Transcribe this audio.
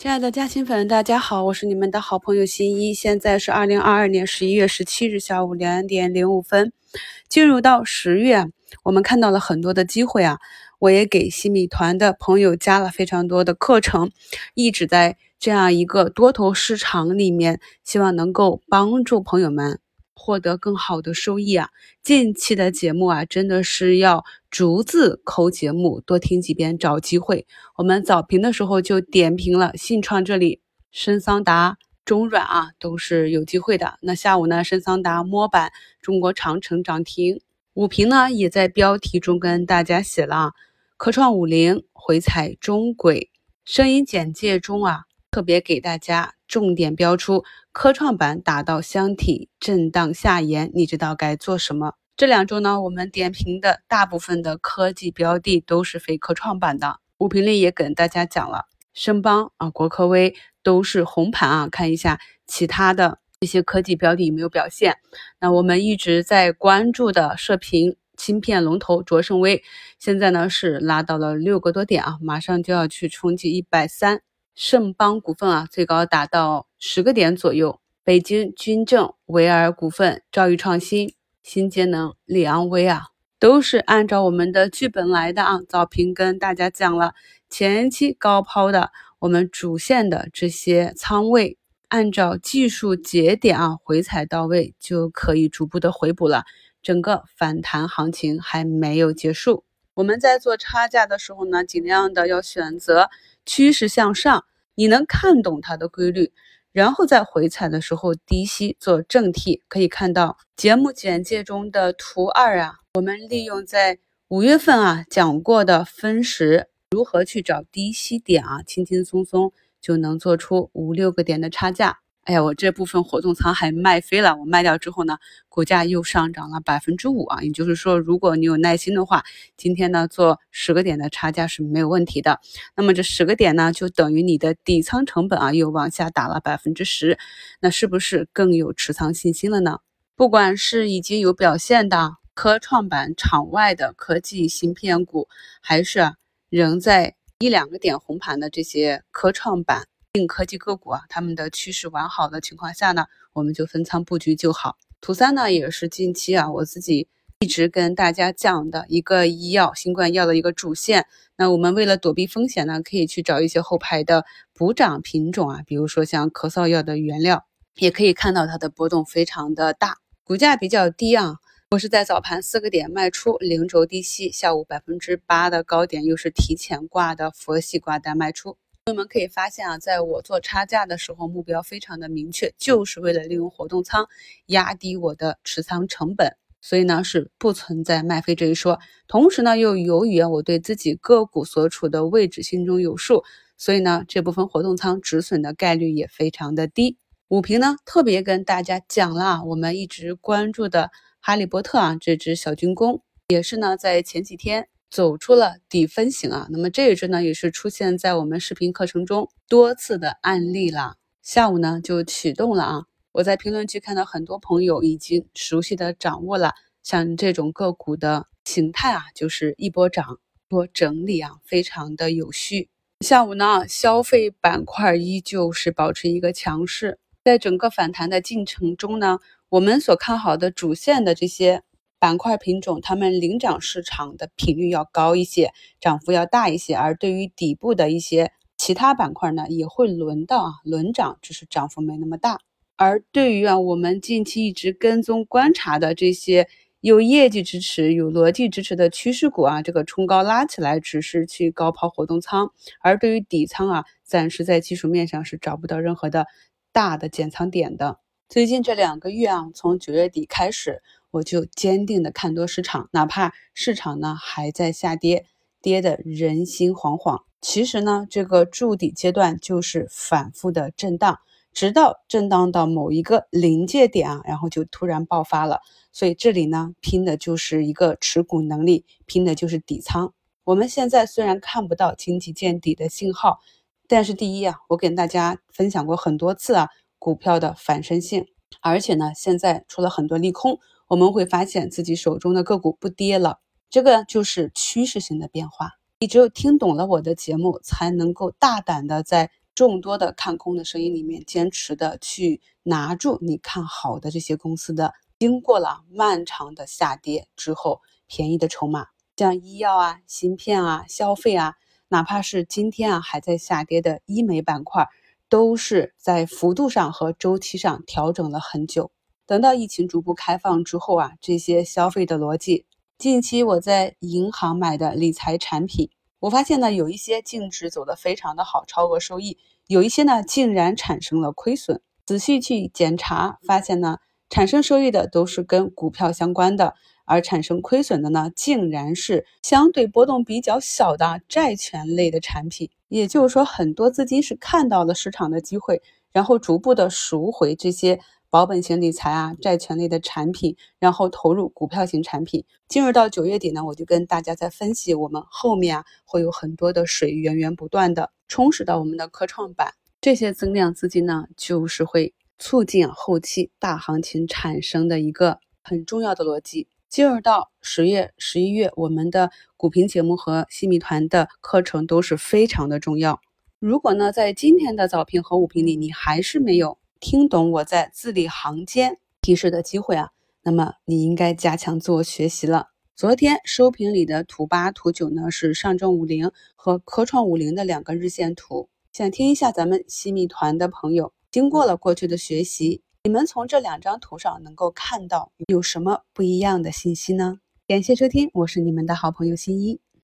亲爱的嘉兴粉，大家好，我是你们的好朋友新一。现在是二零二二年十一月十七日下午两点零五分。进入到十月，我们看到了很多的机会啊！我也给新米团的朋友加了非常多的课程，一直在这样一个多头市场里面，希望能够帮助朋友们。获得更好的收益啊！近期的节目啊，真的是要逐字抠节目，多听几遍找机会。我们早评的时候就点评了信创这里，深桑达、中软啊都是有机会的。那下午呢，深桑达摸板，中国长城涨停。午评呢也在标题中跟大家写了啊，科创五零回踩中轨。声音简介中啊，特别给大家重点标出。科创板打到箱体震荡下沿，你知道该做什么？这两周呢，我们点评的大部分的科技标的都是非科创板的。午评里也跟大家讲了，申邦啊、国科微都是红盘啊。看一下其他的这些科技标的有没有表现。那我们一直在关注的射频芯片龙头卓胜微，现在呢是拉到了六个多点啊，马上就要去冲击一百三。盛邦股份啊，最高达到十个点左右。北京军政、维尔股份、兆易创新、新节能、利昂威啊，都是按照我们的剧本来的啊。早评跟大家讲了，前期高抛的我们主线的这些仓位，按照技术节点啊回踩到位，就可以逐步的回补了。整个反弹行情还没有结束，我们在做差价的时候呢，尽量的要选择趋势向上。你能看懂它的规律，然后在回踩的时候低吸做正替，可以看到节目简介中的图二啊，我们利用在五月份啊讲过的分时如何去找低吸点啊，轻轻松松就能做出五六个点的差价。哎呀，我这部分活动仓还卖飞了，我卖掉之后呢，股价又上涨了百分之五啊！也就是说，如果你有耐心的话，今天呢做十个点的差价是没有问题的。那么这十个点呢，就等于你的底仓成本啊又往下打了百分之十，那是不是更有持仓信心了呢？不管是已经有表现的科创板场外的科技芯片股，还是仍在一两个点红盘的这些科创板。硬科技个股啊，他们的趋势完好的情况下呢，我们就分仓布局就好。图三呢，也是近期啊，我自己一直跟大家讲的一个医药新冠药的一个主线。那我们为了躲避风险呢，可以去找一些后排的补涨品种啊，比如说像咳嗽药的原料，也可以看到它的波动非常的大，股价比较低啊。我是在早盘四个点卖出零轴低吸，下午百分之八的高点又是提前挂的佛系挂单卖出。朋友们可以发现啊，在我做差价的时候，目标非常的明确，就是为了利用活动仓压低我的持仓成本，所以呢是不存在卖飞这一说。同时呢，又由于啊我对自己个股所处的位置心中有数，所以呢这部分活动仓止损的概率也非常的低。五评呢特别跟大家讲了，啊我们一直关注的哈利波特啊这只小军工，也是呢在前几天。走出了底分型啊，那么这一只呢也是出现在我们视频课程中多次的案例了。下午呢就启动了啊，我在评论区看到很多朋友已经熟悉的掌握了，像这种个股的形态啊，就是一波涨多整理啊，非常的有序。下午呢，消费板块依旧是保持一个强势，在整个反弹的进程中呢，我们所看好的主线的这些。板块品种，它们领涨市场的频率要高一些，涨幅要大一些。而对于底部的一些其他板块呢，也会轮到啊轮涨，只是涨幅没那么大。而对于啊我们近期一直跟踪观察的这些有业绩支持、有逻辑支持的趋势股啊，这个冲高拉起来只是去高抛活动仓。而对于底仓啊，暂时在技术面上是找不到任何的大的减仓点的。最近这两个月啊，从九月底开始。我就坚定的看多市场，哪怕市场呢还在下跌，跌的人心惶惶。其实呢，这个筑底阶段就是反复的震荡，直到震荡到某一个临界点啊，然后就突然爆发了。所以这里呢，拼的就是一个持股能力，拼的就是底仓。我们现在虽然看不到经济见底的信号，但是第一啊，我给大家分享过很多次啊，股票的反身性，而且呢，现在出了很多利空。我们会发现自己手中的个股不跌了，这个就是趋势性的变化。你只有听懂了我的节目，才能够大胆的在众多的看空的声音里面，坚持的去拿住你看好的这些公司的，经过了漫长的下跌之后，便宜的筹码，像医药啊、芯片啊、消费啊，哪怕是今天啊还在下跌的医美板块，都是在幅度上和周期上调整了很久。等到疫情逐步开放之后啊，这些消费的逻辑，近期我在银行买的理财产品。我发现呢，有一些净值走得非常的好，超额收益；有一些呢，竟然产生了亏损。仔细去检查，发现呢，产生收益的都是跟股票相关的，而产生亏损的呢，竟然是相对波动比较小的债权类的产品。也就是说，很多资金是看到了市场的机会，然后逐步的赎回这些。保本型理财啊，债权类的产品，然后投入股票型产品。进入到九月底呢，我就跟大家在分析，我们后面啊会有很多的水源源不断的充实到我们的科创板，这些增量资金呢，就是会促进后期大行情产生的一个很重要的逻辑。进入到十月、十一月，我们的股评节目和新米团的课程都是非常的重要。如果呢，在今天的早评和午评里，你还是没有。听懂我在字里行间提示的机会啊，那么你应该加强自我学习了。昨天收评里的图八、图九呢，是上证五零和科创五零的两个日线图。想听一下咱们新米团的朋友，经过了过去的学习，你们从这两张图上能够看到有什么不一样的信息呢？感谢收听，我是你们的好朋友新一。